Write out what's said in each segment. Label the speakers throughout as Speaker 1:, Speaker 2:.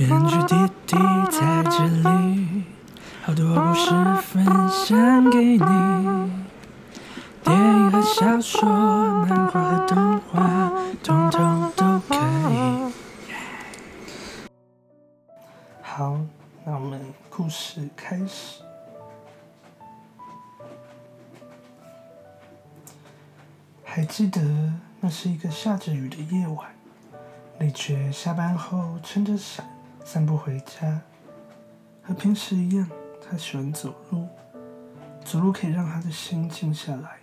Speaker 1: 编剧弟弟在这里，好多故事分享给你。电影和小说，漫画和动画，通通都可以。好，那我们故事开始。还记得那是一个下着雨的夜晚，李觉下班后撑着伞散步回家。和平时一样，他喜欢走路，走路可以让他的心静下来，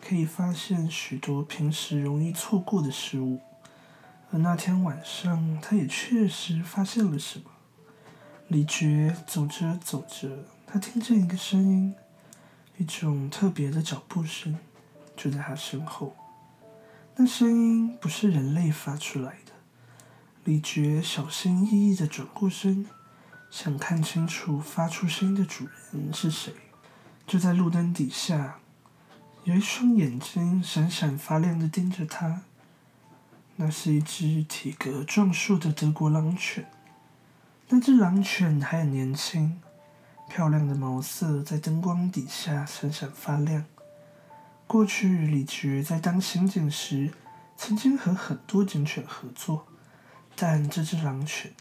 Speaker 1: 可以发现许多平时容易错过的事物。而那天晚上，他也确实发现了什么。李觉走着走着，他听见一个声音，一种特别的脚步声。就在他身后，那声音不是人类发出来的。李觉小心翼翼的转过身，想看清楚发出声音的主人是谁。就在路灯底下，有一双眼睛闪闪发亮的盯着他。那是一只体格壮硕的德国狼犬。那只狼犬还很年轻，漂亮的毛色在灯光底下闪闪发亮。过去，李觉在当刑警时，曾经和很多警犬合作，但这只狼犬，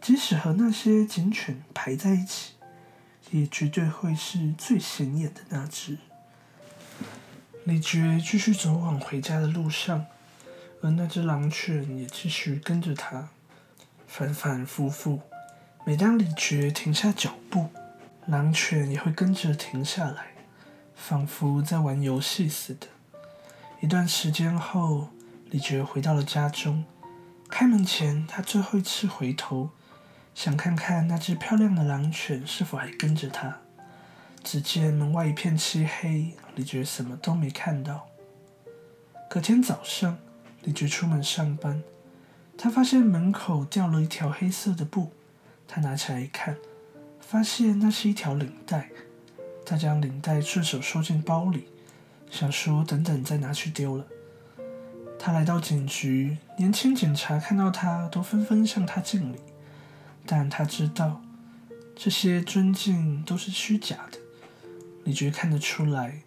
Speaker 1: 即使和那些警犬排在一起，也绝对会是最显眼的那只。李觉继续走往回家的路上，而那只狼犬也继续跟着他，反反复复。每当李觉停下脚步，狼犬也会跟着停下来。仿佛在玩游戏似的。一段时间后，李觉回到了家中。开门前，他最后一次回头，想看看那只漂亮的狼犬是否还跟着他。只见门外一片漆黑，李觉什么都没看到。隔天早上，李觉出门上班，他发现门口掉了一条黑色的布。他拿起来一看，发现那是一条领带。他将领带顺手收进包里，想说等等再拿去丢了。他来到警局，年轻警察看到他都纷纷向他敬礼，但他知道这些尊敬都是虚假的。李觉看得出来，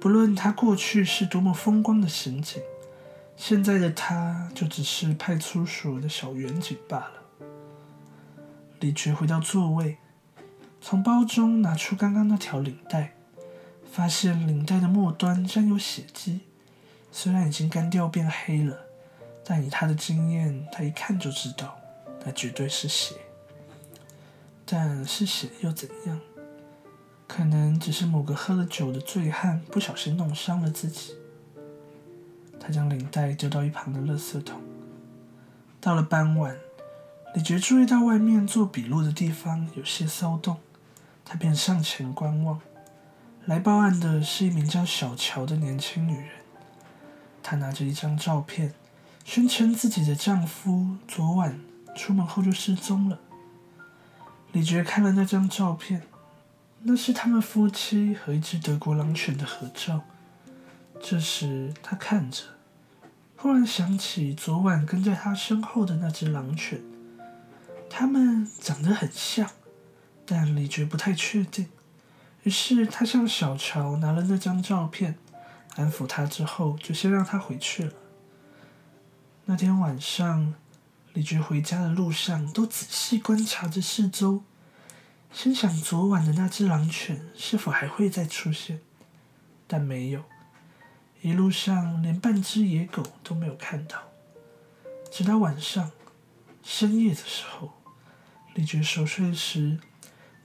Speaker 1: 不论他过去是多么风光的刑警，现在的他就只是派出所的小员警罢了。李觉回到座位。从包中拿出刚刚那条领带，发现领带的末端沾有血迹，虽然已经干掉变黑了，但以他的经验，他一看就知道那绝对是血。但是血又怎样？可能只是某个喝了酒的醉汉不小心弄伤了自己。他将领带丢到一旁的垃圾桶。到了傍晚，李觉注意到外面做笔录的地方有些骚动。他便上前观望。来报案的是一名叫小乔的年轻女人。她拿着一张照片，宣称自己的丈夫昨晚出门后就失踪了。李觉看了那张照片，那是他们夫妻和一只德国狼犬的合照。这时他看着，忽然想起昨晚跟在他身后的那只狼犬，他们长得很像。但李觉不太确定，于是他向小乔拿了那张照片，安抚他之后，就先让他回去了。那天晚上，李觉回家的路上都仔细观察着四周，心想昨晚的那只狼犬是否还会再出现，但没有，一路上连半只野狗都没有看到。直到晚上深夜的时候，李觉熟睡时。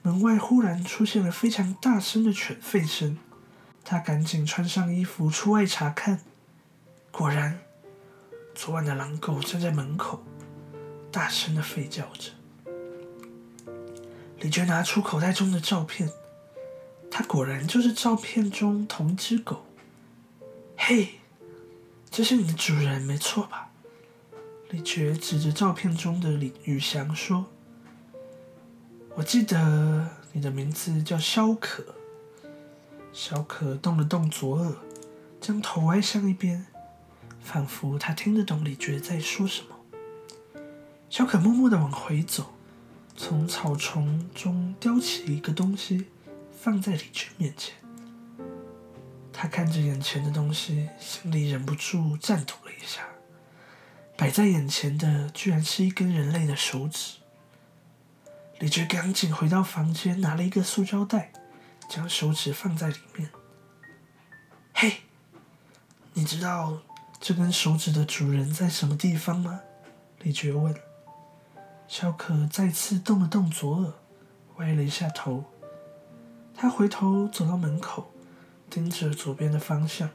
Speaker 1: 门外忽然出现了非常大声的犬吠声，他赶紧穿上衣服出外查看。果然，昨晚的狼狗站在门口，大声的吠叫着。李觉拿出口袋中的照片，它果然就是照片中同一只狗。嘿，这是你的主人没错吧？李觉指着照片中的李宇翔说。我记得你的名字叫肖可。小可动了动左耳，将头歪向一边，仿佛他听得懂李觉在说什么。小可默默的往回走，从草丛中叼起一个东西，放在李觉面前。他看着眼前的东西，心里忍不住颤抖了一下。摆在眼前的居然是一根人类的手指。李觉赶紧回到房间，拿了一个塑胶袋，将手指放在里面。嘿，你知道这根手指的主人在什么地方吗？李觉问。小可再次动了动左耳，歪了一下头。他回头走到门口。盯着左边的方向，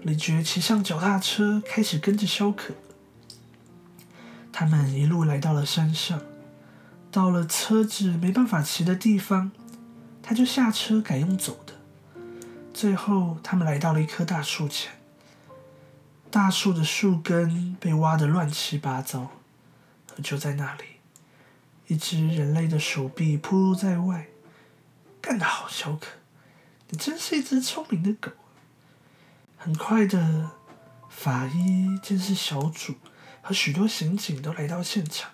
Speaker 1: 李觉骑上脚踏车，开始跟着肖可。他们一路来到了山上，到了车子没办法骑的地方，他就下车改用走的。最后，他们来到了一棵大树前，大树的树根被挖得乱七八糟，而就在那里，一只人类的手臂暴露在外。干得好，小可！你真是一只聪明的狗。很快的，法医、监视小组和许多刑警都来到现场。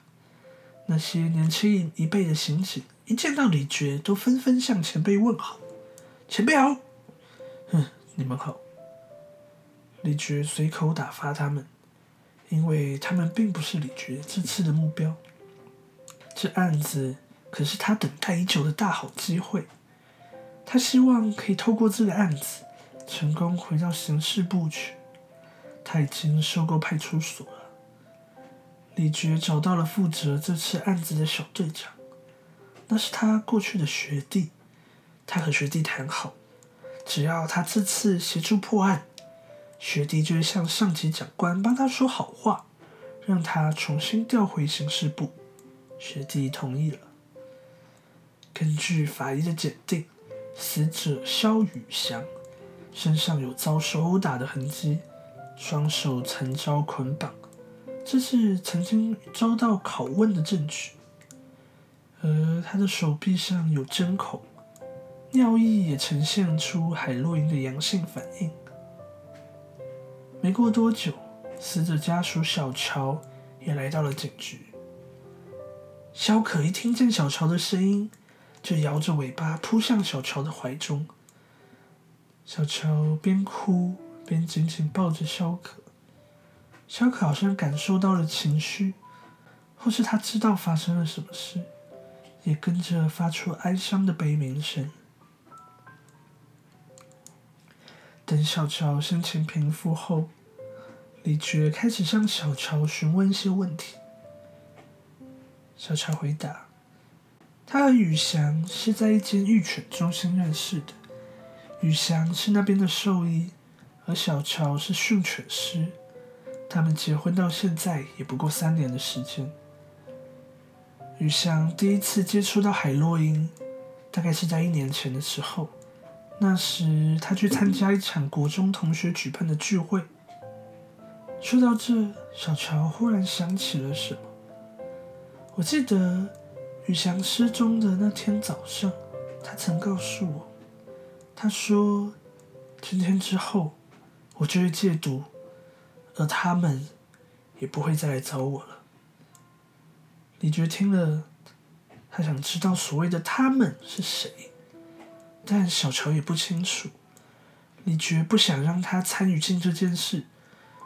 Speaker 1: 那些年轻一辈的刑警一见到李觉，都纷纷向前辈问好：“前辈好。”“哼，你们好。”李觉随口打发他们，因为他们并不是李觉这次的目标。这案子可是他等待已久的大好机会。他希望可以透过这个案子成功回到刑事部去。他已经收购派出所了。李觉找到了负责这次案子的小队长，那是他过去的学弟。他和学弟谈好，只要他这次协助破案，学弟就会向上级长官帮他说好话，让他重新调回刑事部。学弟同意了。根据法医的鉴定。死者肖宇翔身上有遭受殴打的痕迹，双手曾遭捆绑，这是曾经遭到拷问的证据。而他的手臂上有针孔，尿液也呈现出海洛因的阳性反应。没过多久，死者家属小乔也来到了警局。肖可一听见小乔的声音。就摇着尾巴扑向小乔的怀中，小乔边哭边紧紧抱着肖可。小可好像感受到了情绪，或是他知道发生了什么事，也跟着发出哀伤的悲鸣声。等小乔心情平复后，李觉开始向小乔询问一些问题。小乔回答。他和宇翔是在一间育犬中心认识的，宇翔是那边的兽医，而小乔是训犬师。他们结婚到现在也不过三年的时间。宇翔第一次接触到海洛因，大概是在一年前的时候。那时他去参加一场国中同学举办的聚会。说到这，小乔忽然想起了什么。我记得。宇翔失踪的那天早上，他曾告诉我，他说：“今天之后，我就会戒毒，而他们也不会再来找我了。”李觉听了，他想知道所谓的“他们”是谁，但小乔也不清楚。李觉不想让他参与进这件事，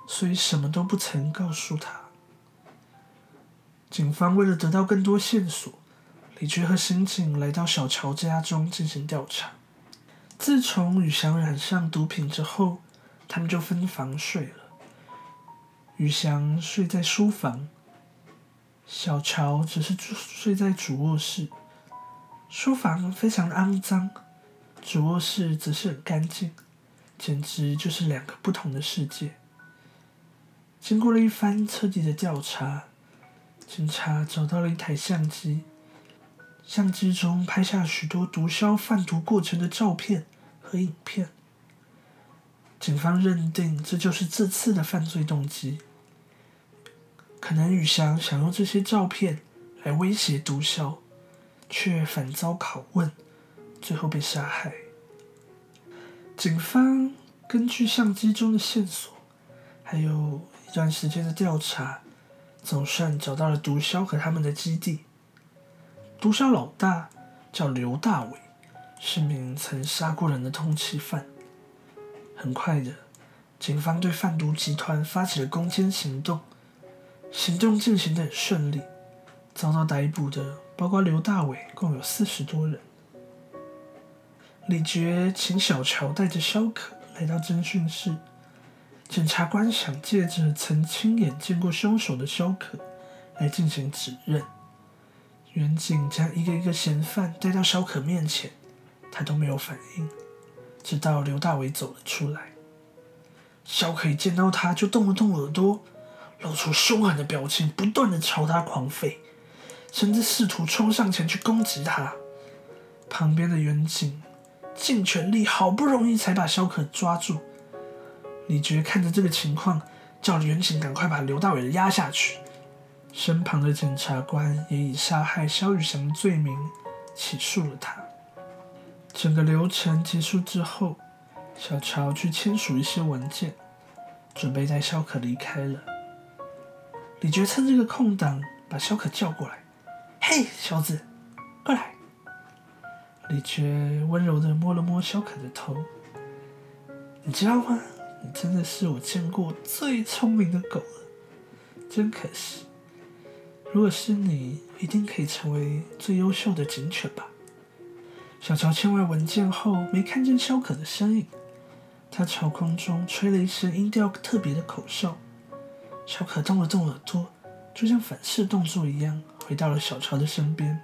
Speaker 1: 所以什么都不曾告诉他。警方为了得到更多线索。李觉和刑警来到小乔家中进行调查。自从宇翔染上毒品之后，他们就分房睡了。宇翔睡在书房，小乔只是睡在主卧室。书房非常肮脏，主卧室则是很干净，简直就是两个不同的世界。经过了一番彻底的调查，警察找到了一台相机。相机中拍下许多毒枭贩毒过程的照片和影片。警方认定这就是这次的犯罪动机。可能宇翔想用这些照片来威胁毒枭，却反遭拷问，最后被杀害。警方根据相机中的线索，还有一段时间的调查，总算找到了毒枭和他们的基地。毒枭老大叫刘大伟，是名曾杀过人的通缉犯。很快的，警方对贩毒集团发起了攻坚行动，行动进行的很顺利，遭到逮捕的包括刘大伟，共有四十多人。李觉请小乔带着肖可来到侦讯室。检察官想借着曾亲眼见过凶手的肖可来进行指认。远警将一个一个嫌犯带到肖可面前，他都没有反应，直到刘大伟走了出来。肖可一见到他就动了动耳朵，露出凶狠的表情，不断的朝他狂吠，甚至试图冲上前去攻击他。旁边的远警尽全力，好不容易才把肖可抓住。李觉看着这个情况，叫远警赶快把刘大伟压下去。身旁的检察官也以杀害肖宇翔的罪名起诉了他。整个流程结束之后，小乔去签署一些文件，准备带肖可离开了。李觉趁这个空档把肖可叫过来：“嘿，小子，过来。”李觉温柔的摸了摸肖可的头：“你知道吗？”你真的是我见过最聪明的狗了，真可惜。如果是你，一定可以成为最优秀的警犬吧？小乔签完文件后，没看见肖可的身影，他朝空中吹了一声音调特别的口哨。小可动了动耳朵，就像反射动作一样，回到了小乔的身边。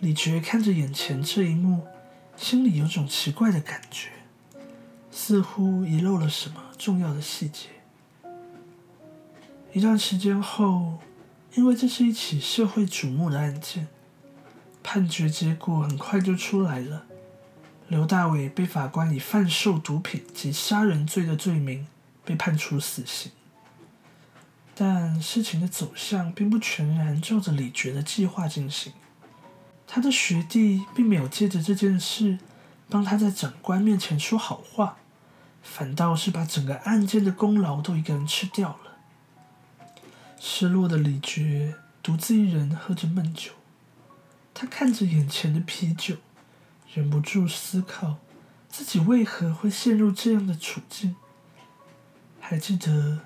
Speaker 1: 李觉看着眼前这一幕，心里有种奇怪的感觉。似乎遗漏了什么重要的细节。一段时间后，因为这是一起社会瞩目的案件，判决结果很快就出来了。刘大伟被法官以贩售毒品及杀人罪的罪名被判处死刑。但事情的走向并不全然照着李觉的计划进行。他的学弟并没有借着这件事帮他在长官面前说好话。反倒是把整个案件的功劳都一个人吃掉了。失落的李觉独自一人喝着闷酒，他看着眼前的啤酒，忍不住思考自己为何会陷入这样的处境。还记得，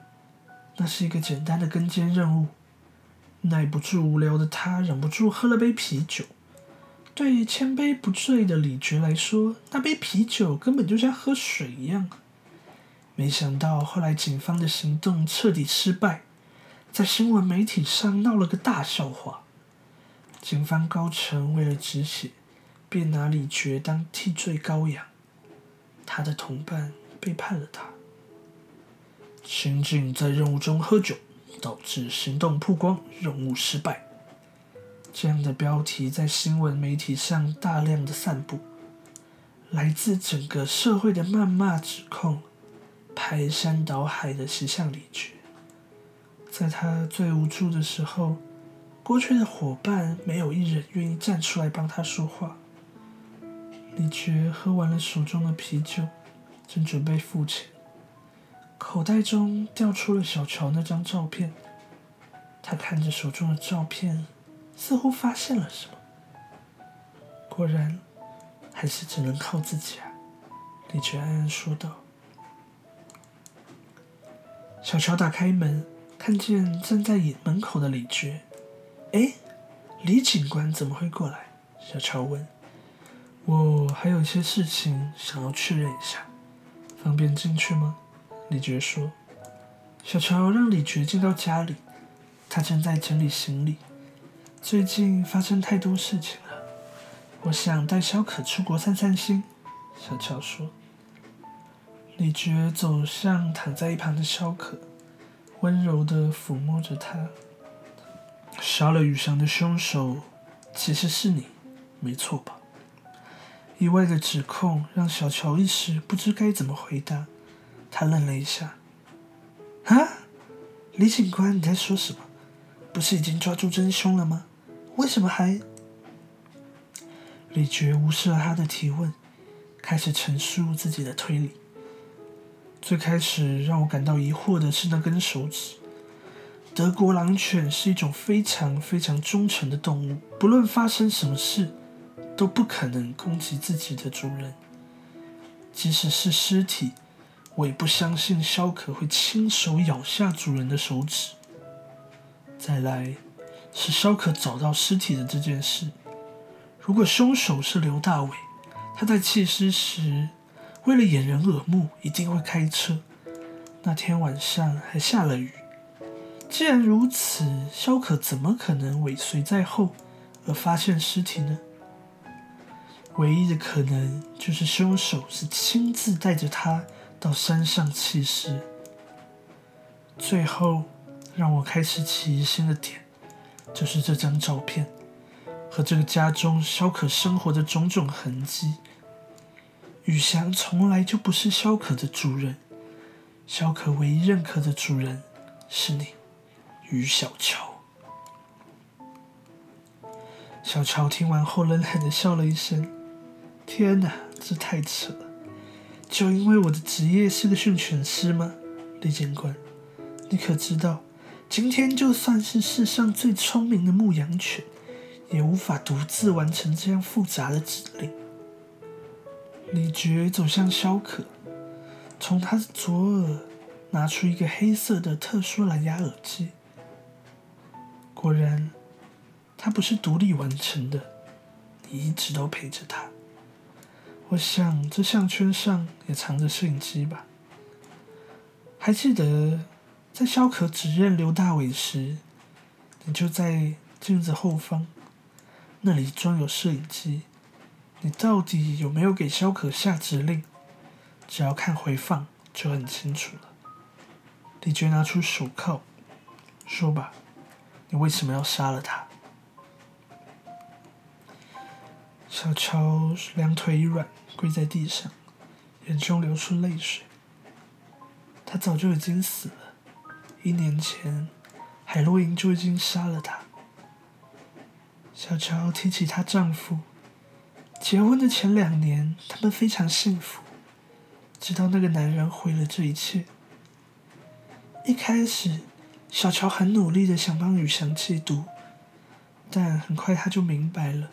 Speaker 1: 那是一个简单的跟监任务，耐不住无聊的他忍不住喝了杯啤酒。对于千杯不醉的李觉来说，那杯啤酒根本就像喝水一样。没想到后来警方的行动彻底失败，在新闻媒体上闹了个大笑话。警方高层为了止血，便拿李觉当替罪羔羊。他的同伴背叛了他。刑警在任务中喝酒，导致行动曝光，任务失败。这样的标题在新闻媒体上大量的散布，来自整个社会的谩骂指控。排山倒海的袭向李觉，在他最无助的时候，过去的伙伴没有一人愿意站出来帮他说话。李觉喝完了手中的啤酒，正准备付钱，口袋中掉出了小乔那张照片。他看着手中的照片，似乎发现了什么。果然，还是只能靠自己啊！李觉暗暗说道。小乔打开门，看见站在门口的李觉。哎，李警官怎么会过来？小乔问。我还有一些事情想要确认一下，方便进去吗？李觉说。小乔让李觉进到家里，他正在整理行李。最近发生太多事情了，我想带小可出国散散心。小乔说。李觉走向躺在一旁的肖可，温柔地抚摸着他。杀了宇翔的凶手其实是你，没错吧？意外的指控让小乔一时不知该怎么回答。他愣了一下：“啊，李警官，你在说什么？不是已经抓住真凶了吗？为什么还……”李觉无视了他的提问，开始陈述自己的推理。最开始让我感到疑惑的是那根手指，德国狼犬是一种非常非常忠诚的动物，不论发生什么事，都不可能攻击自己的主人。即使是尸体，我也不相信肖可会亲手咬下主人的手指。再来，是肖可找到尸体的这件事。如果凶手是刘大伟，他在弃尸时，为了掩人耳目，一定会开车。那天晚上还下了雨。既然如此，肖可怎么可能尾随在后而发现尸体呢？唯一的可能就是凶手是亲自带着他到山上弃尸。最后，让我开始起疑心的点，就是这张照片和这个家中肖可生活的种种痕迹。宇翔从来就不是肖可的主人，肖可唯一认可的主人是你。于小乔，小乔听完后冷冷的笑了一声：“天哪，这太扯了！就因为我的职业是个训犬师吗？李警官，你可知道，今天就算是世上最聪明的牧羊犬，也无法独自完成这样复杂的指令。”李觉走向肖可，从他的左耳拿出一个黑色的特殊蓝牙耳机。果然，他不是独立完成的，你一直都陪着他。我想这项圈上也藏着摄影机吧？还记得在肖可指认刘大伟时，你就在镜子后方，那里装有摄影机。你到底有没有给肖可下指令？只要看回放就很清楚了。李觉拿出手铐，说吧。你为什么要杀了他？小乔两腿一软，跪在地上，眼中流出泪水。他早就已经死了，一年前海洛因就已经杀了他。小乔提起她丈夫，结婚的前两年，他们非常幸福，直到那个男人毁了这一切。一开始。小乔很努力的想帮雨翔戒毒，但很快他就明白了，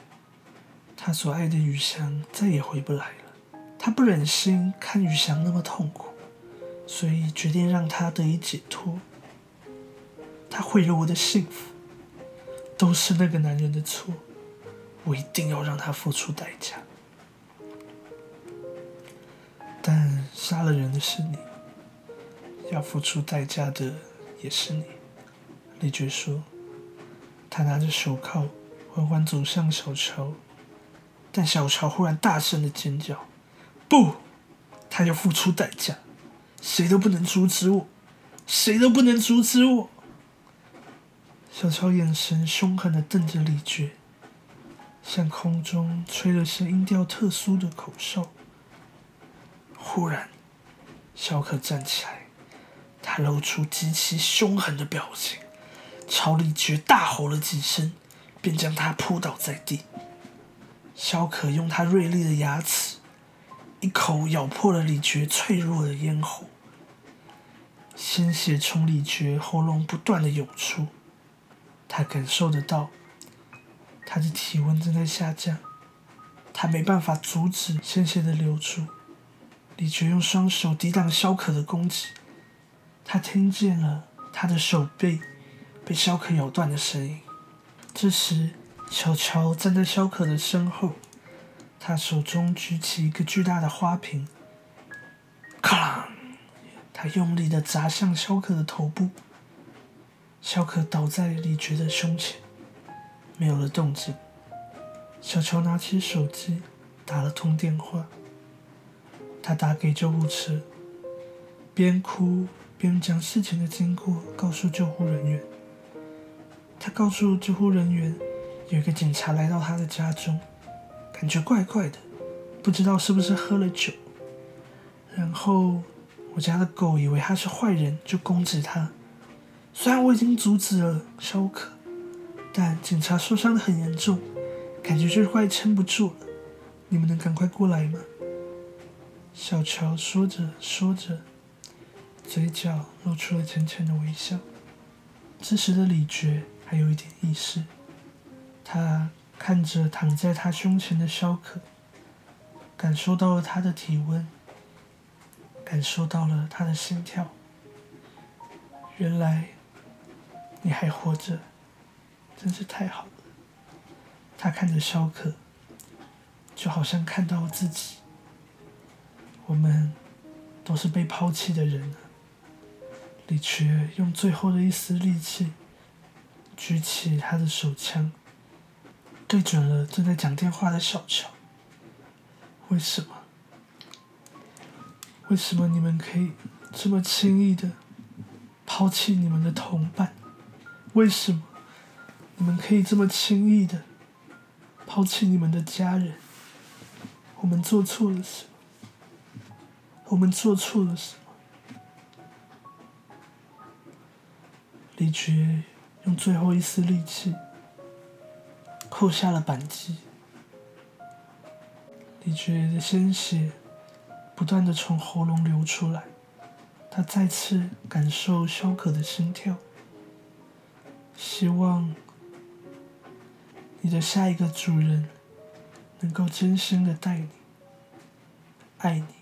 Speaker 1: 他所爱的雨翔再也回不来了。他不忍心看雨翔那么痛苦，所以决定让他得以解脱。他毁了我的幸福，都是那个男人的错，我一定要让他付出代价。但杀了人的是你，要付出代价的。也是你，李觉说。他拿着手铐，缓缓走向小乔，但小乔忽然大声的尖叫：“不！他要付出代价，谁都不能阻止我，谁都不能阻止我！”小乔眼神凶狠的瞪着李觉，向空中吹了声音调特殊的口哨。忽然，小可站起来。他露出极其凶狠的表情，朝李觉大吼了几声，便将他扑倒在地。萧可用他锐利的牙齿，一口咬破了李觉脆弱的咽喉，鲜血从李觉喉咙不断的涌出。他感受得到，他的体温正在下降，他没办法阻止鲜血的流出。李觉用双手抵挡萧可的攻击。他听见了他的手背被肖可咬断的声音。这时，小乔站在肖可的身后，他手中举起一个巨大的花瓶，咔！他用力的砸向肖可的头部。肖可倒在李觉的胸前，没有了动静。小乔拿起手机，打了通电话。他打给救护车，边哭。边将事情的经过告诉救护人员。他告诉救护人员，有一个警察来到他的家中，感觉怪怪的，不知道是不是喝了酒。然后我家的狗以为他是坏人，就攻击他。虽然我已经阻止了肖可，但警察受伤的很严重，感觉就是快撑不住了。你们能赶快过来吗？小乔说着说着。嘴角露出了浅浅的微笑。这时的李觉还有一点意识，他看着躺在他胸前的萧可，感受到了他的体温，感受到了他的心跳。原来你还活着，真是太好了。他看着萧可，就好像看到了自己。我们都是被抛弃的人。李觉用最后的一丝力气，举起他的手枪，对准了正在讲电话的小乔。为什么？为什么你们可以这么轻易的抛弃你们的同伴？为什么你们可以这么轻易的抛弃你们的家人？我们做错了什么？我们做错了什么？李觉用最后一丝力气扣下了扳机，李觉的鲜血不断的从喉咙流出来，他再次感受萧可的心跳，希望你的下一个主人能够真心的待你，爱你。